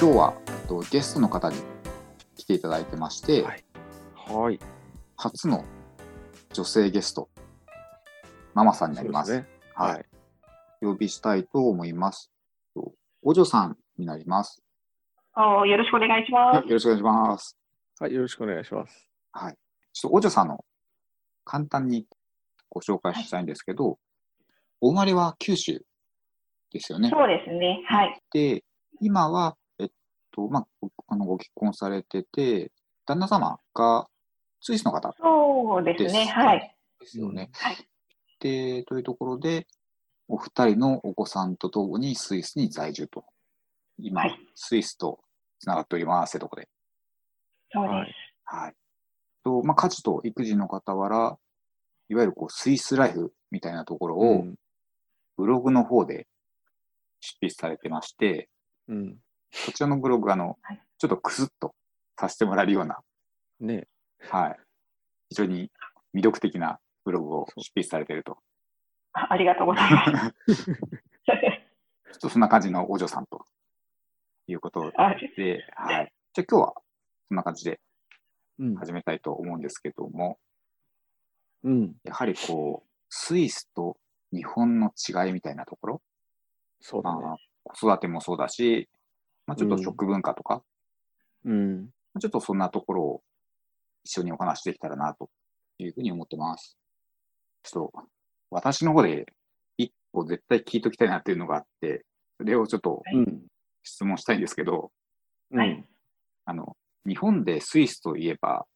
今日はとゲストの方に来ていただいてまして、はいはい。初の女性ゲスト、ママさんになります。すね。はい、はい。呼びしたいと思います。とお嬢さんになります。およろしくお願いしまよろしくお願いします。はい。よろしくお願いします。はい。ちょっとお嬢さんの簡単にご紹介したいんですけど、お生まれは九州ですよねす。。そうですね。はい。で、今は、と、まあ、ごあのご結婚されてて、旦那様がスイスの方そうですね。はい。ですよね。はい。で、というところで、お二人のお子さんとともにスイスに在住と。今、はいスイスとつながっておりますってとこで。そうはいです。はい。と、まあ、家事と育児の傍ら、いわゆるこうスイスライフみたいなところを、うん。ブログの方で執筆されてまして、うん。こちらのブログ、あの、はいちょっとクスッとさせてもらえるような、ね。はい。非常に魅力的なブログを執筆されていると。あありがとうございます。ちょっとそんな感じのお嬢さんということあで、はい。じゃあ今日はそんな感じでうん。始めたいと思うんですけども、うん。やはりこう、スイスと日本の違いみたいなところ、そうだね。まあ、子育てもそうだし、まあ、ちょっと食文化とか、うん。ちょっとそんなところを一緒にお話しできたらなというふうに思ってます。ちょっと私の方で一個絶対聞いときたいなっていうのがあって、それをちょっとうん。質問したいんですけど、うん。あの、日本でスイスといえば、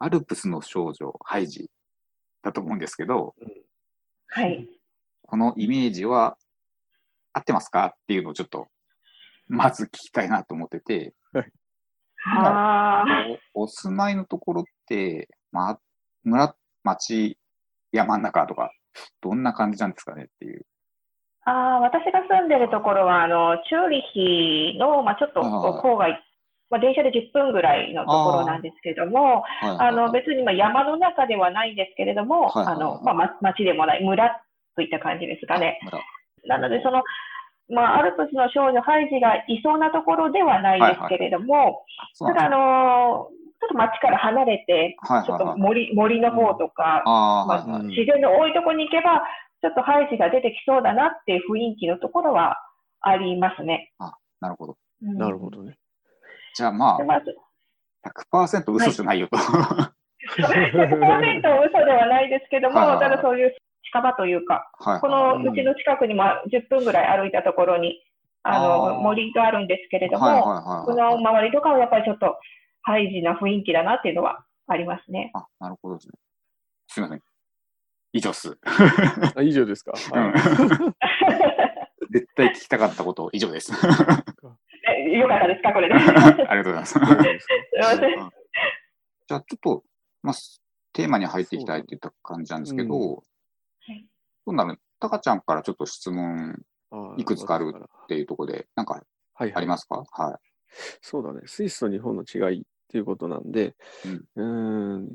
アルプスの少女ハイジだと思うんですけど、はい。このイメージは合ってますかっていうのをちょっと、まず聞きたいなと思ってて、ああ。おお住まいのところって、ま、村、町、山の中とか、どんな感じなんですかねっていう。ああ、私が住んでるところは、あの、チューリヒの、まあ、ちょっと郊外、まあ、電車で10分ぐらいのところなんですけれども、はい。はい。あの、はい別にまあ山の中ではないんですけれども、はい。はい。はい。あの、まあ、ま町でもない、村といった感じですかね。村。なので、その、まあ、アルプスの少女ハイジがいそうなところではないですけれども、あそうただ、あの、ちょっと町から離れて、ちょっとはいはいはい。森森の方とか、ああ、まあ自然の多いところに行けば、ちょっとハイジが出てきそうだなっていう雰囲気のところはありますね。なるほど。うんなるほどね。じゃあまでまあ、あ、100%嘘じゃないよと。100%嘘ではないですけども、はいはいはいただそういう近場というか、はいこはいのうちの近くにまあ10分ぐらい歩いたところに、あの森があるんですけれども、はいはいはいそはいの周りとかはやっぱりちょっとハイジな雰囲気だなっていうのはありますね。あ、なるほどですね。すみません。以上っす。あ、以上ですか？うんは 絶対聞きたかったこと以上です。え よかったですか、これで。ありがとうございます。すいません。じゃあちょっと、まあ、テーマに入っていきたいといった感じなんですけど、うんはいどうなるタカちゃんからちょっと質問あいくつかあるっていうところで、なんかはいはいありますか？はそうだね。スイスと日本の違いっていうことなんで、うーん、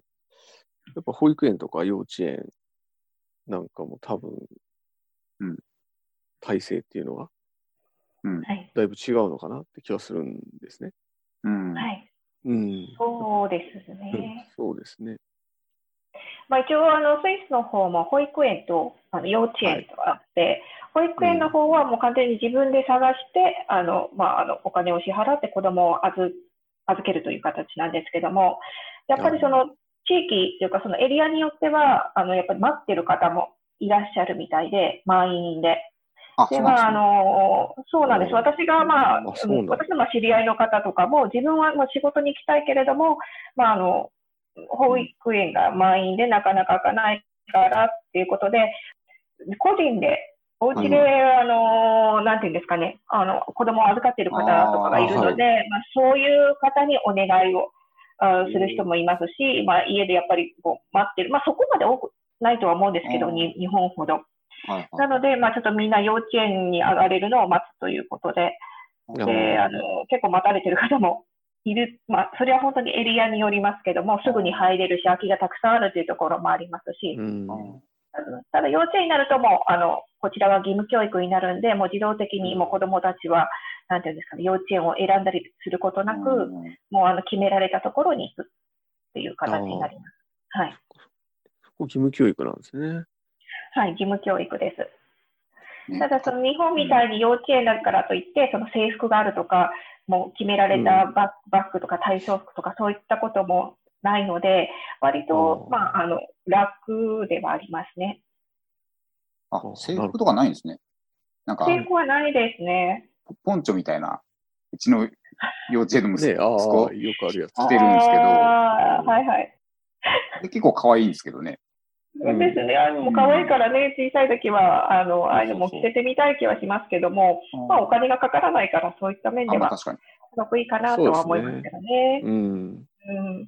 やっぱ保育園とか幼稚園なんかも多分、うん体制っていうのははい。だいぶ違うのかなって気はするんですね。い。うん。はい。うん。そうですうんね。そうですね。まあ、一応あの、スイスの方も保育園とあの幼稚園とあって、保育園の方はもう完全に自分で探して、あのまあ、あのお金を支払って子供を預預けるという形なんですけども、やっぱりその地域というか、そのエリアによっては、あのやっぱり待ってる方もいらっしゃるみたいで、満員で。あ、で、まあ、あね。の、そうなんです。うん私が、まあ、私のまあ知り合いの方とかも、自分はまあ仕事に行きたいけれども、まあ、あの、保育園が満員でなかなか開かないからっていうことで、個人で、お家で、あの、なんていうんですかね、あの、子供を預かっている方とかがいるので、まあ、そういう方にお願いをあする人もいますし、まあ、家でやっぱりこう待ってる、まあ、そこまで多くないとは思うんですけど、うん。に日本ほど。はいはい。なので、まあ、ちょっとみんな幼稚園に上がれるのを待つということで、であの結構待たれてる方もいる、まあ、それは本当にエリアによりますけども、すぐに入れるし、空きがたくさんあるというところもありますし、うん。ただ幼稚園になるともうあの、こちらは義務教育になるんで、もう自動的にもう子どもたちはなんていうんですかね、幼稚園を選んだりすることなく、うんもうあの決められたところに行くっていう形になります。はい。そこ義務教育なんですね。はい、義務教育です。ねただ、その日本みたいに幼稚園だからといって、その制服があるとか、もう決められたバッ,、バッグとか体操服とか、そういったこともないので、割と、まあ、あの、楽ではありますね。あ、制服とかないんですね。なんか、制服はないですね。ポンチョみたいな、うちの幼稚園の息ね、ああ、子、よくあるやつ。着てるんですけどはいはい。で結構可愛いんですけどね。うんですね。あの、可愛いからね、小さい時は、あの、ああいうのも着せてみたい気はしますけども、まあ、お金がかからないから、そういった面あでは、まあ確かに。得意かなとは思いますけどね。うん。うん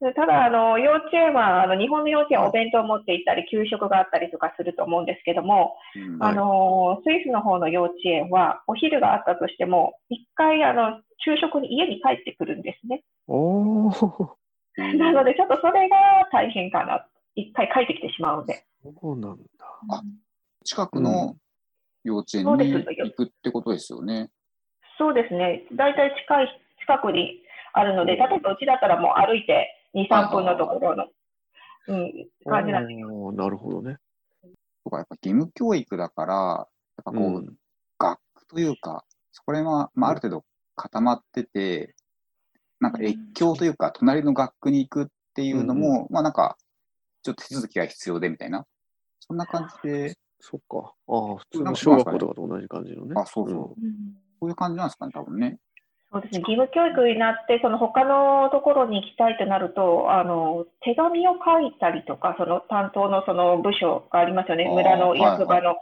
でただあの、幼稚園はあの日本の幼稚園はお弁当を持って行ったり、給食があったりとかすると思うんですけども、うんあのスイスの方の幼稚園は、お昼があったとしても、一回あの昼食に家に帰ってくるんですね。おー、なので、ちょっとそれが大変かな。一回帰ってきてしまうので。そうなんだ。あ近くの幼稚園にす行くってことですよね。そうですね。大体近い、近くにあるので、例えばうちだったらもう歩いて2、3分のところの、うん、感じなんです。おーなるほどね。とかやっぱ義務教育だから、やっぱこう、うん学区というか、そこら辺は、まあ、ある程度固まってて、なんか越境というか、隣の学区に行くっていうのも、まあなんか、ちょっと手続きが必要でみたいな、そんな感じで、そっか。ああ、普通の小学校とかと同じ感じのね。あ、そうそう、んこういう感じなんですかね、多分ね。そうですね。義務教育になって、その他のところに行きたいとなると、あの、手紙を書いたりとか、その担当のその部署がありますよね。村の役場の。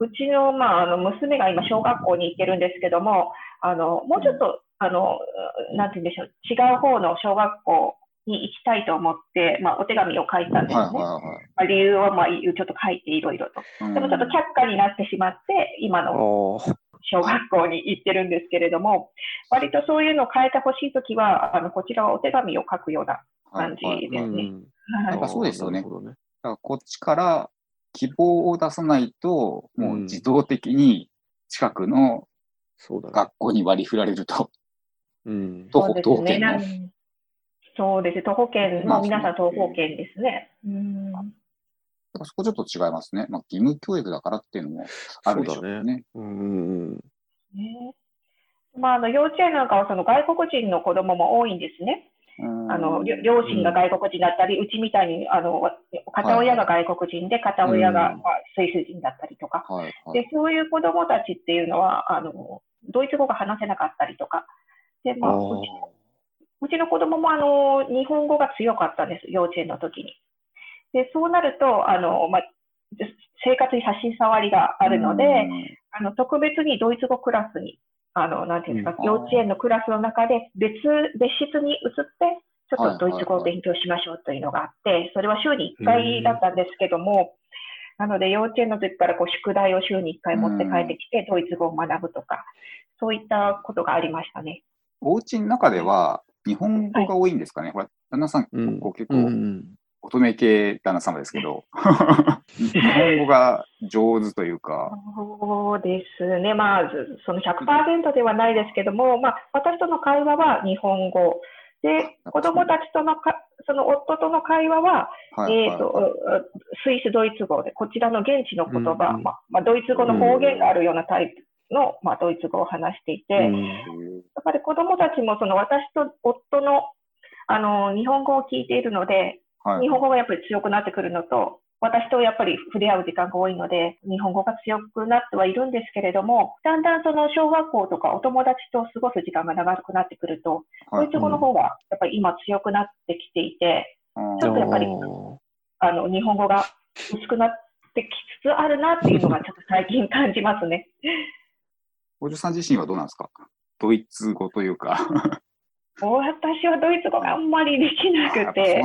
うちの、まあ、あの娘が今、小学校に行ってるんですけども、あのもうちょっと、あのなんて言うんでしょう、違う方の小学校に行きたいと思って、まあ、お手紙を書いたんですね。はいはまあ、理由は、まあ、ちょっと書いていろいろと。でもちょっと却下になってしまって、今あのあ、小学校に行ってるんですけれども、割とそういうのを変えてほしいときは、あのこちらはお手紙を書くような感じですね。うん。そうですよね。だからこっちから希望を出さないと、もううん自動的に近くのそうだね。学校に割り振られると。うん。徒歩、そうです徒歩圏の。そうです。徒歩圏、まあまあ皆さん徒歩圏ですね。うん。そこちょっと違いますね。まあ、義務教育だからっていうのもあるでしょうね。ね。うんうんうん。ねまあ、あの幼稚園なんかはその外国人の子供も多いんですね。うんあの両親が外国人だったり、うちみたいにあの片親が外国人で、片親が、うんまあ、スイス人だったりとか、はいはい。でそういう子供たちっていうのはあの、ドイツ語が話せなかったりとか、でまあ、うちの子供もあの日本語が強かったんです、幼稚園の時に。でそうなるとあの、まあ、生活に差し障りがあるので、うんあの特別にドイツ語クラスに、あのなんていうんですか、うん幼稚園のクラスの中で別別室に移って、ちょっとドイツ語を勉強しましょうというのがあって、それは週に1回だったんですけども、なので幼稚園の時からこう宿題を週に1回持って帰ってきて、ドイツ語を学ぶとか、そういったことがありましたね。お家の中では日本語が多いんですかね？ほら、旦那さん、うんこう結構ん。乙女系旦那様ですけど、日本語が上手というか、そうですね、まあ、ずその100%ではないですけども、まあ、私との会話は日本語。で、子供たちとのか、その夫との会話は、はいえー、はいはい。とスイス・ドイツ語で、こちらの現地の言葉、うんうんまあまあ、ドイツ語の方言があるようなタイプの、まあ、ドイツ語を話していて、やっうんぱり子どもたちもその私と夫のあの日本語を聞いているので、はい。日本語がやっぱり強くなってくるのと、私とやっぱり触れ合う時間が多いので、日本語が強くなってはいるんですけれども、だんだんその小学校とかお友達と過ごす時間が長くなってくると、はい。ドイツ語の方がやっぱり今強くなってきていて、うん。ちょっとやっぱりあの日本語が薄くなってきつつあるなっていうのがちょっと最近感じますね。おじさん自身はどうなんですか？ドイツ語というか。私はドイツ語があんまりできなくて、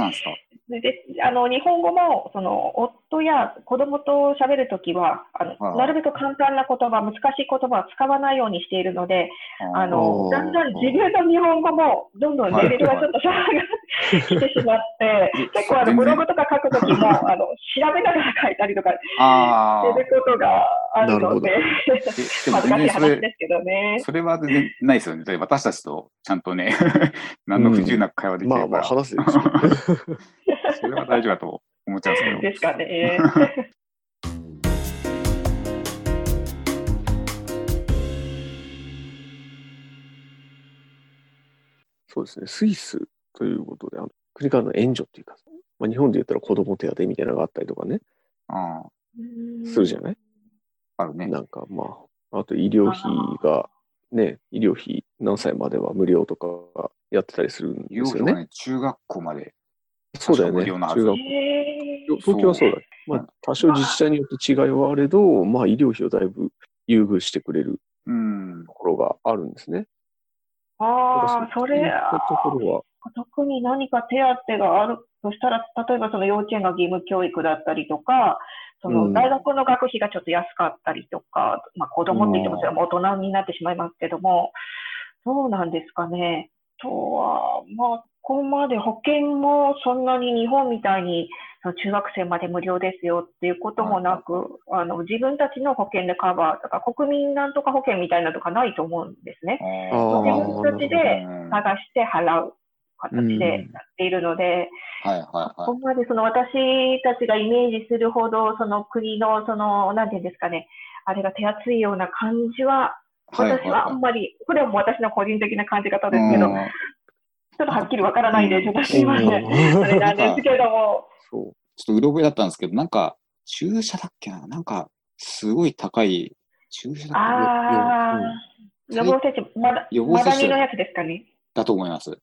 あの日本語もその夫や子供と喋るときはあの、はいなるべく簡単な言葉、難しい言葉は使わないようにしているので、あのだんだん自分の日本語もどんどんレベルがちょっと下がってきてしまって、結構あのブログとか書くときもあの調べながら書いたりとかあすることがあるので、恥ずかしい話ですけどね。それは全然ないですよね。だって私たちとちゃんとね、何の不自由なく会話できてまあまあるから、話。それは大丈夫だと思っちゃうんですけど。ですかね。そうですね。スイスということで、あの国からの援助っていうか、まあ、日本で言ったら子供手当みたいなのがあったりとかね、あするじゃない？あ、あるね。なんかまあ、あと医療費が、ね、医療費何歳までは無料とかやってたりするん医ですよね。療費がね、中学校まで。そうだよね。無料なはず中学へー東京はそうだ。まあ、多少自治体によって違いはあれど、まあ、医療費をだいぶ優遇してくれるうん。ところがあるんですね。ああ、それ、そういったところは、特に何か手当があるとしたら、例えばその幼稚園が義務教育だったりとか、そうん。の大学の学費がちょっと安かったりとか、まあ子供って言ってもそれはもう大人になってしまいますけども、どうなんですかね。とは、まあ、ここまで保険もそんなに日本みたいにその中学生まで無料ですよっていうこともなく、あの自分たちの保険でカバーとか、国民なんとか保険みたいなのとかないと思うんですね。自分たちでうん探して払う形でやっているので、はいはいはここまでその私たちがイメージするほど、その国の、その、なんていうんですかね、あれが手厚いような感じは、私はあんまり、これはもう私の個人的な感じ方ですけど、うん。ちょっとはっきりわからないんで、ちょっとすいません。うん。それなんですけども、そう。ちょっとうろ覚えだったんですけど、なんか、注射だっけな？なんか、すごい高い、注射だっああ、うん予防接種、まだ、予防接種のやつですかね？けだと思います。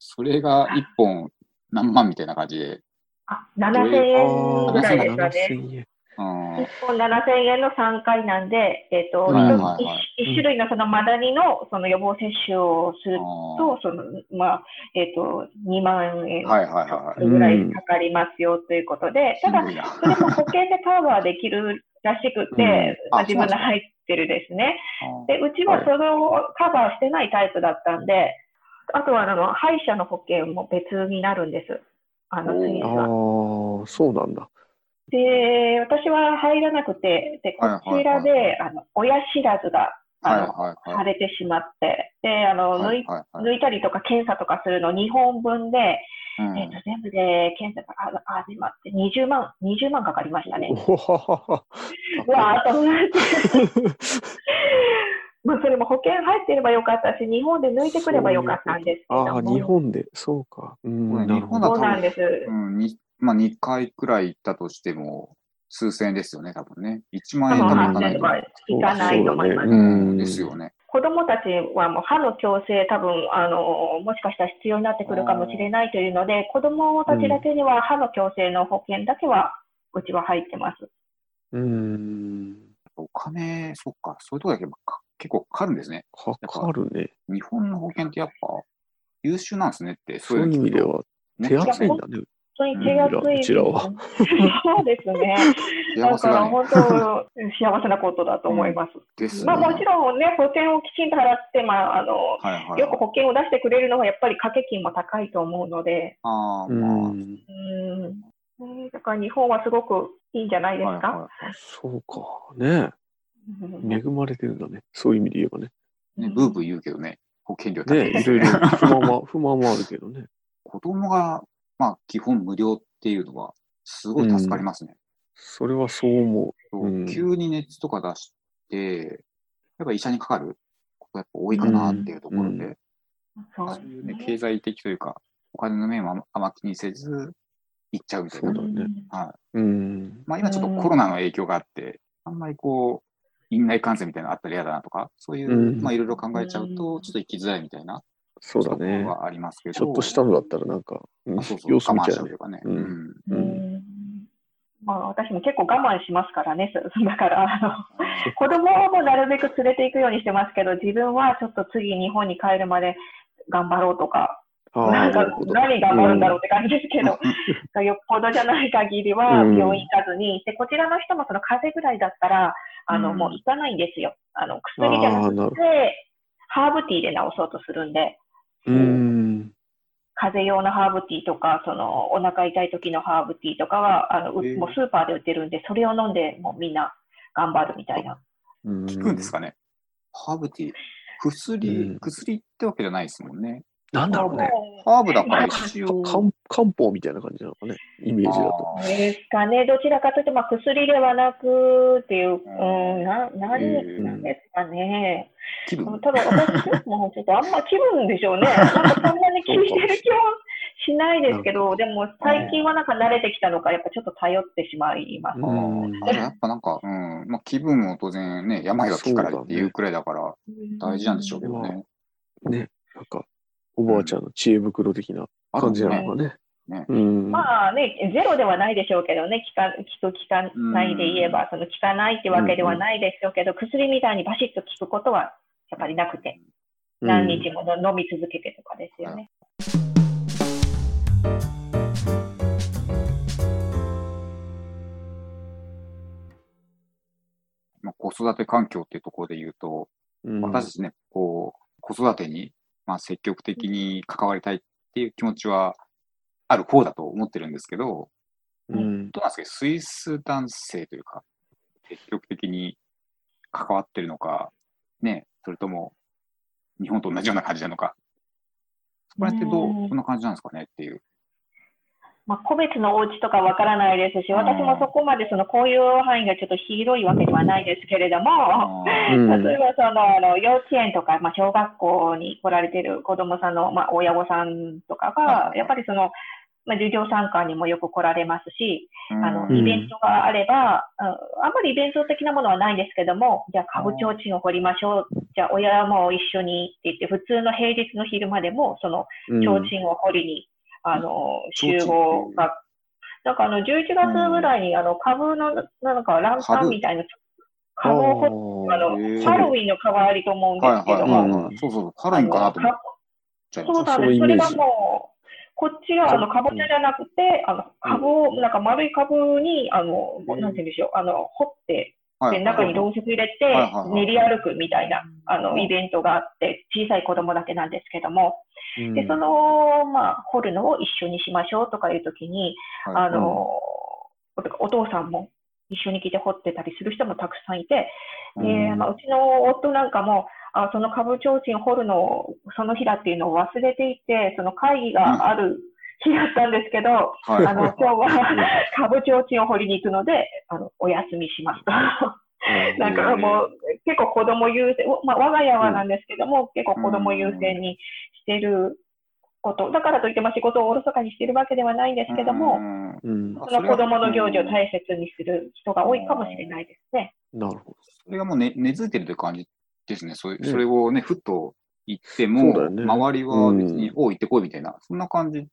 それが1本何万みたいな感じで。あ、7000円ぐらいですかね。7000円。うん1本7000円の3回なんで、えっ、と、はいはいはい一一種類のそのマダニのその予防接種をすると、その、まあ、えっ、と、2万円。ぐらいかかりますよということで、ただ、それも保険でカバーできるらしくて、うんあ自分で入ってるですね。あで、うちはそれをカバーしてないタイプだったんで、あとはあの歯医者の保険も別になるんです。あの、おースイスあは。あ、そうなんだ。で、私は入らなくて、で、こはいはいちらで、あの、親知らずが、あはいの、はいはい。腫れてしまって、で、あの、抜い、はいはい抜いたりとか検査とかするの2本分で、うんえっと、全部で検査があ始まって20万、20万かかりましたね。わーと思って。まあ、それも保険入ってればよかったし、日本で抜いてくればよかったんですけどあ。日本で、そうか。うん、うんなるほど日本だそうなんです。うん、にまあ、2回くらい行ったとしても、数千円ですよね、多分ね。1万円多分いかない8000といかないと思います。ねうんですよね。子供たちはもう歯の矯正、多分あのもしかしたら必要になってくるかもしれないというので、子供たちだけには歯の矯正の保険だけは、うちは入ってます。うん。お金、そっか、そういうとこだけか結構かかるんですね。かかるね。日本の保険ってやっぱ優秀なんですねって、そういう意味では手厚いんだね。本当に手厚いです、うちらはそうですね。だ。から本当、幸せなことだと思います。ですね。まあもちろんね、保険をきちんと払って、まあ、あの、はいはいはい。よく保険を出してくれるのはやっぱり掛け金も高いと思うので、ああ、うまあ。うん。だから日本はすごくいいんじゃないですか？はいはいはそうか。ねうん 恵まれてるんだね。そういう意味で言えばね。い。ね、ブーブー言うけどね、保険料高ねいですいろいろ不満は、不満はあるけどね。子供が、まあ、基本無料っていうのは、すごい助かりますね。それはそう思そううん急に熱とか出して、やっぱ医者にかかる？ことがやっぱ多いかなっていうところで、うんそうそういうね、経済的というか、お金の面はあんま気にせず、行っちゃうみたいな。そうだねはい。う。うん。まあ今ちょっとコロナの影響があって、あんまりこう、院内感染みたいなのあったら嫌だなとか、そういう、うん。まあいろいろ考えちゃううと、ん。ちょっと行きづらいみたいなそうだね。ところ。はありますけど。ちょっとしたのだったらなんか、うんあそうそう、様子我慢見ちゃう。ね。しちゃうというかね。うん。うん。ううん。んまあ、私も結構我慢しますからね、そ だからあの子供もなるべく連れて行くようにしてますけど、自分はちょっと次、日本に帰るまで頑張ろうとか、なんか。何頑張るんだろうって感じですけど、よっぽどじゃない限りはうん。病院行かずに、で、こちらの人もその風邪ぐらいだったら、あの、うんもう行かないんですよ。あの、薬じゃなくて、ハーブティーで治そうとするんで。うーん。風邪用のハーブティーとか、その、お腹痛い時のハーブティーとかは、あの、もうスーパーで売ってるんで、それを飲んで、もうみんな頑張るみたいな。効くんですかね。ハーブティー。薬、うん薬ってわけじゃないですもんね。なんだろうね。ハーブだから一応。漢漢方みたいな感じなのかね、イメージだと。ですかね、どちらかというと、まあ、薬ではなくっていう、うん、な、何、うんなんですかね。気分ただ、私もうちょっとあんま気分でしょうね。なんかそんなに気にしてる気はしないですけど、でも最近はなんか慣れてきたのか、やっぱちょっと頼ってしまいます。うんあじゃあやっぱなんか、うん、まあ気分も当然ね、病が気からっていうくらいだから大事なんでしょうけどね。ね、なんか、おばあちゃんの知恵袋的なあ感じなねのかね。ねうん。まあね、ゼロではないでしょうけどね、効く、効かないで言えば、その効かないってわけではないでしょうけど、薬みたいにバシッと効くことはやっぱりなくて、何日もの飲み続けてとかですよね。まあ、子育て環境っていうところで言うと、うん、私たちね、こう、子育てに、まあ、積極的に関わりたいっていう気持ちはある方だと思ってるんですけど、うん。どうなんですかスイス男性というか、積極的に関わってるのか、ね、それとも日本と同じような感じなのか、そこら辺ってどううんどんな感じなんですかねっていう。まあ、個別のお家とかわからないですし、私もそこまでその交友範囲がちょっと広いわけではないですけれども、うん。例えばそのあの幼稚園とか、まあ、小学校に来られている子どもさんの、まあ、親御さんとかが、はい。やっぱりその、まあ、授業参観にもよく来られますし、あのうんイベントがあれば、うんあんまりイベント的なものはないんですけども、じゃあ、株提灯を掘りましょう、じゃあ、親も一緒にって言って、普通の平日の昼間でも、そのうん。提灯を掘りに、あの集合が、なんかあの11月ぐらいにあの株のなんかランタンみたいな株をあのハロウィンの代わりと思うんですけども、はいはい。はい。そうそう、ハロウィンかなと思っち。そうなんです。それがもう、こっちはあのかぼちゃじゃなくて、あの株を、なんか丸い株に、あの、うん。なんて言うんでしょう、あの、掘って、はい。で、中にろうそく入れて練り歩くみたいな、あの、うん。イベントがあって、小さい子供だけなんですけども、うん。で、その、まあ、掘るのを一緒にしましょうとかいうときに、はい。あの、お父さんも一緒に来て掘ってたりする人もたくさんいて、で、うん。まあ、うちの夫なんかも、あその株提灯を掘るのを、その日だっていうのを忘れていて、その会議がある日だったんですけど、はい。あの、今日は株提灯を掘りに行くので、あの、お休みしますと。なんかもう、結構子供優先、まあ、我が家はなんですけども、結構子供優先にしてること、だからといって、まあ、仕事をおろそかにしてるわけではないんですけども、うん。うん。その子供の行事を大切にする人が多いかもしれないですね。なるほそれがもうね根付いてるという感じですね。それねそれをね、ふっと言ってそうも、ね周りは別に、おう行ってこいみたいな、そんな感じ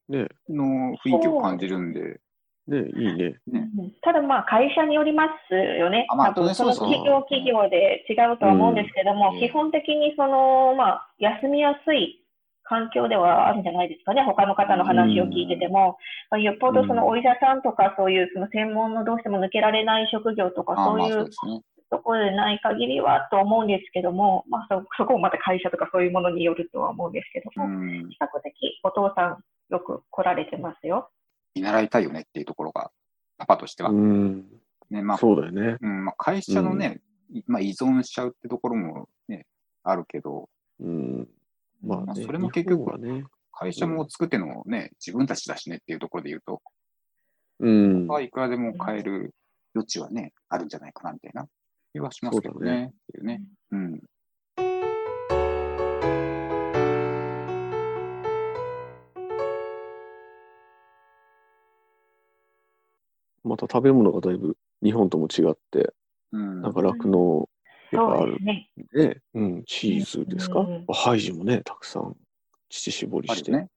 の雰囲気を感じるんで、ねいいね。ね。ただまあ会社によりますよね。あまあ多分そのそうそう企業企業で違うとは思うんですけども、うん基本的にその、まあ、休みやすい環境ではあるんじゃないですかね。他の方の話を聞いてても、まあよっぽどそのお医者さんとかそういうその専門のどうしても抜けられない職業とかそういうそうですね。ところでない限りはと思うんですけども、まあそそこもまた会社とかそういうものによるとは思うんですけども、うん。比較的お父さんよく来られてますよ。見習いたいよねっていうところが、パパとしては。うん。ね、まあ、そうだよね。うんまあ、会社のね、いまあ、依存しちゃうってところもね、あるけど、うん。まあね、まあそれも結局ね。会社も作ってるのもね、自分たちだしねっていうところで言うと、うん。まあ、いくらでも変える余地はね、あるんじゃないかなみたいな気はしますけどね。うね。うん。また食べ物がだいぶ日本とも違って、うん。なんか酪農あるそうですね。ね。うん、チーズですか？うんハイジもね、たくさん乳搾りして。ね。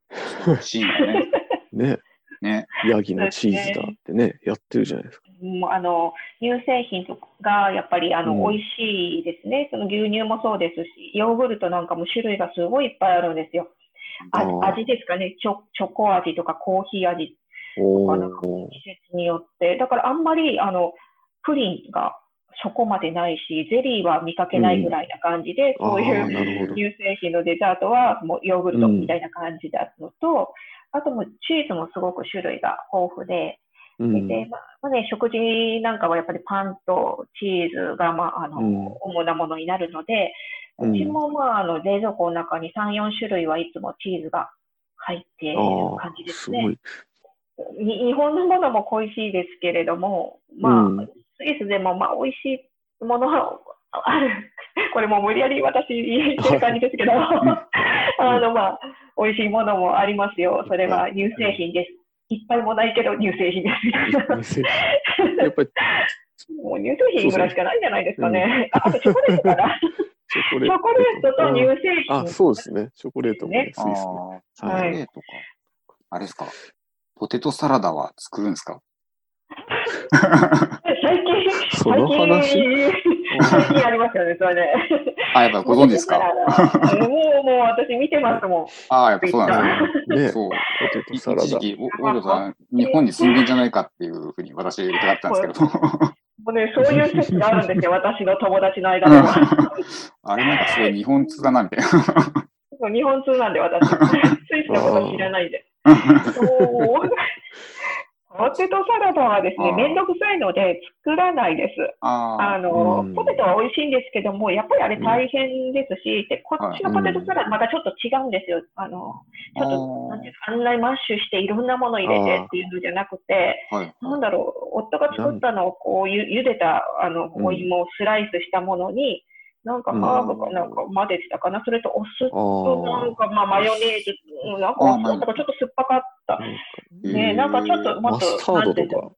ね。ね。ヤギのチーズだってね、やってるじゃないですか。もうあの乳製品とかがやっぱりあの、うん美味しいですね。その牛乳もそうですし、ヨーグルトなんかも種類がすごいいっぱいあるんですよ。あ味ですかねチョ、チョコ味とかコーヒー味おかなんかー季節によって、だからあんまりあのプリンがそこまでないし、ゼリーは見かけないぐらいな感じで、あそういう。乳製品のデザートはもうヨーグルトみたいな感じだのと、あともうチーズもすごく種類が豊富で、うん。で、まあまあね、食事なんかはやっぱりパンとチーズが、まあ、あの、うん。主なものになるので、うん。うちもまあ、あの、冷蔵庫の中に3、4種類はいつもチーズが入っている感じで、すね。す日本のものも恋しいですけれども、まあ、うん。スイスでもまあ美味しいものはある。これもう無理やり私言ってる感じですけど、あのまあ、美味しいものもありますよ。それは乳製品です。いっぱいもないけど乳製品ですみたいな。やっぱりもう乳製品ぐらいしかないんじゃないですかね。ああとチョコレートかな。チョコレートと乳製品。あ、そうですね。チョコレートもね、スイスね。チョコはいレートか。あれですか。ポテトサラダは作るんですか？最近、その話？最近、最近ありますよね、それね。あ、やっぱご存知ですか？もう、もう私見てますもん。ああ、やっぱそうなんですね。ね、そう。ポテトサラダ。一時期、お大野さん、日本に住んでんじゃないかっていうふうに私は言いたかったんですけど。もうね、そういう説があるんですよ、私の友達の間では。あれなんかすごい日本通だな、みたいな。そう日本通なんで、私。スイスのこと知らないんで。そうポテトサラダはですね、あーめんどくさいので作らないです。あのうんポテトは美味しいんですけども、やっぱりあれ大変ですし、でこっちのポテトサラダまたちょっと違うんですよ。あのちょっとなんていうかあんなにマッシュしていろんなもの入れてっていうのじゃなくて、はい。なんだろう、夫が作ったのをこうゆ茹でたあのうんお芋をスライスしたものに、なんかうんハーブかなんか混ぜてたかな、それとお酢あとなんあ。かまあマヨネーズ、うんなんかあなんかちょっと酸っぱかった。ね、なんかちょっともっと、マスタードとか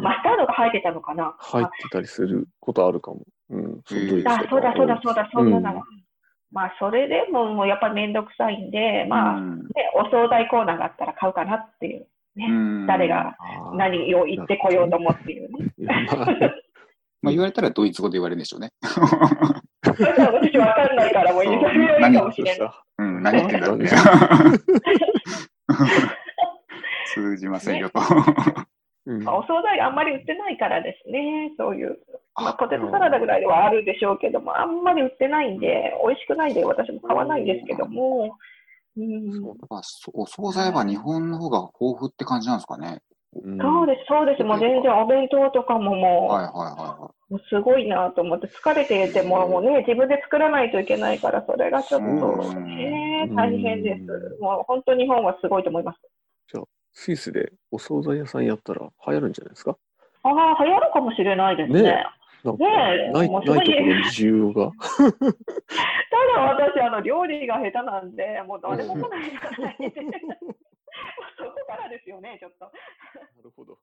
マスタードが入ってたのかな？入ってたりすることあるかも。うん。そあ、そうだそうだそうだ、そんなの。うんまあ、それでももうやっぱりめんどくさいんで、まあ、うんね、お惣菜コーナーがあったら買うかなっていう、ねうん誰が何を言ってこようと思っていうね。まあ 言われたらドイツ語で言われるんでしょうね。私わかんないから、もう言いそうそれはいいかもしれない。うん、何言ってんだろうね。通じませんよと。お惣菜あんまり売ってないからですね、そういう。まあ、ポテトサラダぐらいではあるでしょうけども、あんまり売ってないんで、美味しくないんで、私も買わないんですけども、うん、そうやっぱそお惣菜は日本の方が豊富って感じなんですかね。うんそうです、そうです。もう全然お弁当とかももう、はいはいはいはもうすごいなと思って、疲れてても、もうね、自分で作らないといけないから、それがちょっと、ねうん大変です。もう本当日本はすごいと思います。スイスでお惣菜屋さんやったら流行るんじゃないですか？ああ、流行るかもしれないですね。ねなんかないもうないところに需要が。ただ私、あの、料理が下手なんで、もう誰も来ないじゃないで。そこからですよね、ちょっと。なるほど。